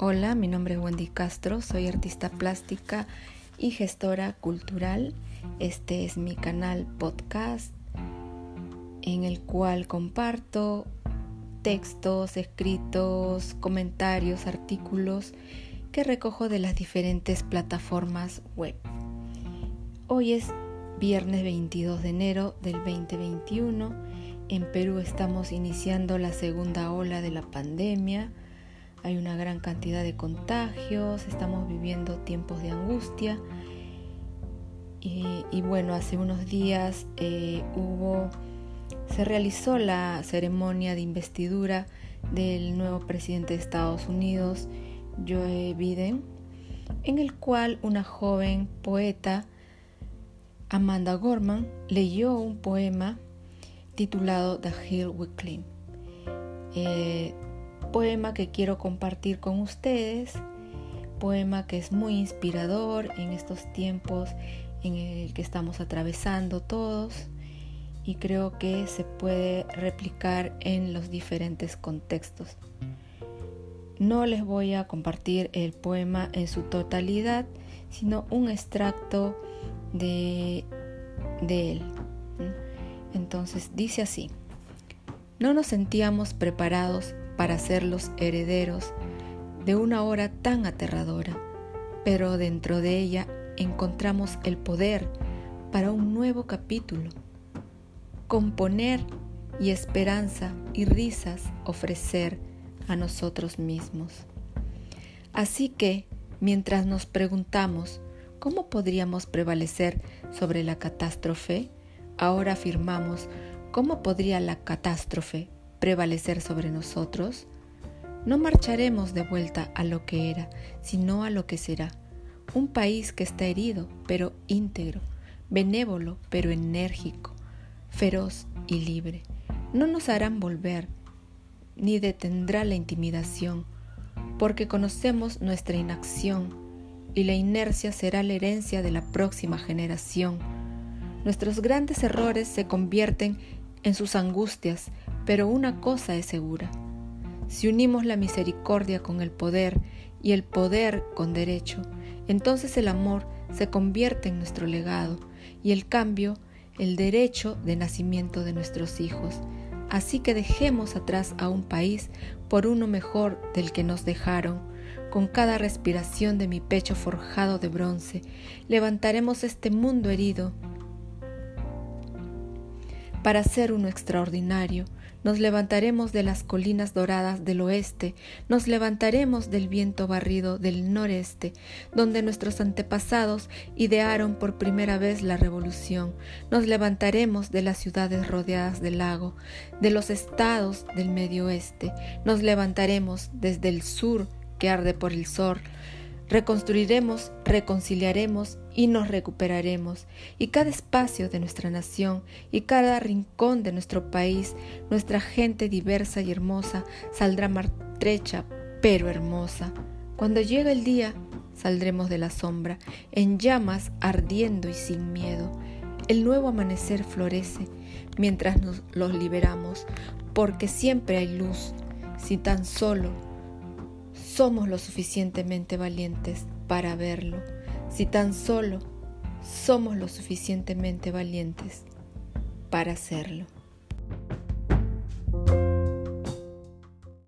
Hola, mi nombre es Wendy Castro, soy artista plástica y gestora cultural. Este es mi canal podcast en el cual comparto textos, escritos, comentarios, artículos que recojo de las diferentes plataformas web. Hoy es viernes 22 de enero del 2021. En Perú estamos iniciando la segunda ola de la pandemia hay una gran cantidad de contagios, estamos viviendo tiempos de angustia. Y, bueno, hace unos días eh, hubo, se realizó la ceremonia de investidura del nuevo presidente de Estados Unidos, Joe Biden, en el cual una joven poeta, Amanda Gorman, leyó un poema titulado The Hill We Climb. Eh, poema que quiero compartir con ustedes, poema que es muy inspirador en estos tiempos en el que estamos atravesando todos y creo que se puede replicar en los diferentes contextos. No les voy a compartir el poema en su totalidad, sino un extracto de, de él. Entonces dice así, no nos sentíamos preparados para ser los herederos de una hora tan aterradora, pero dentro de ella encontramos el poder para un nuevo capítulo, componer y esperanza y risas ofrecer a nosotros mismos. Así que, mientras nos preguntamos cómo podríamos prevalecer sobre la catástrofe, ahora afirmamos cómo podría la catástrofe prevalecer sobre nosotros, no marcharemos de vuelta a lo que era, sino a lo que será. Un país que está herido, pero íntegro, benévolo, pero enérgico, feroz y libre. No nos harán volver, ni detendrá la intimidación, porque conocemos nuestra inacción y la inercia será la herencia de la próxima generación. Nuestros grandes errores se convierten en sus angustias, pero una cosa es segura. Si unimos la misericordia con el poder y el poder con derecho, entonces el amor se convierte en nuestro legado y el cambio el derecho de nacimiento de nuestros hijos. Así que dejemos atrás a un país por uno mejor del que nos dejaron. Con cada respiración de mi pecho forjado de bronce, levantaremos este mundo herido para ser uno extraordinario. Nos levantaremos de las colinas doradas del oeste, nos levantaremos del viento barrido del noreste, donde nuestros antepasados idearon por primera vez la revolución. Nos levantaremos de las ciudades rodeadas del lago, de los estados del medio oeste. Nos levantaremos desde el sur que arde por el sol Reconstruiremos, reconciliaremos y nos recuperaremos. Y cada espacio de nuestra nación y cada rincón de nuestro país, nuestra gente diversa y hermosa, saldrá martrecha, pero hermosa. Cuando llegue el día, saldremos de la sombra, en llamas, ardiendo y sin miedo. El nuevo amanecer florece mientras nos los liberamos, porque siempre hay luz, si tan solo somos lo suficientemente valientes para verlo, si tan solo somos lo suficientemente valientes para hacerlo.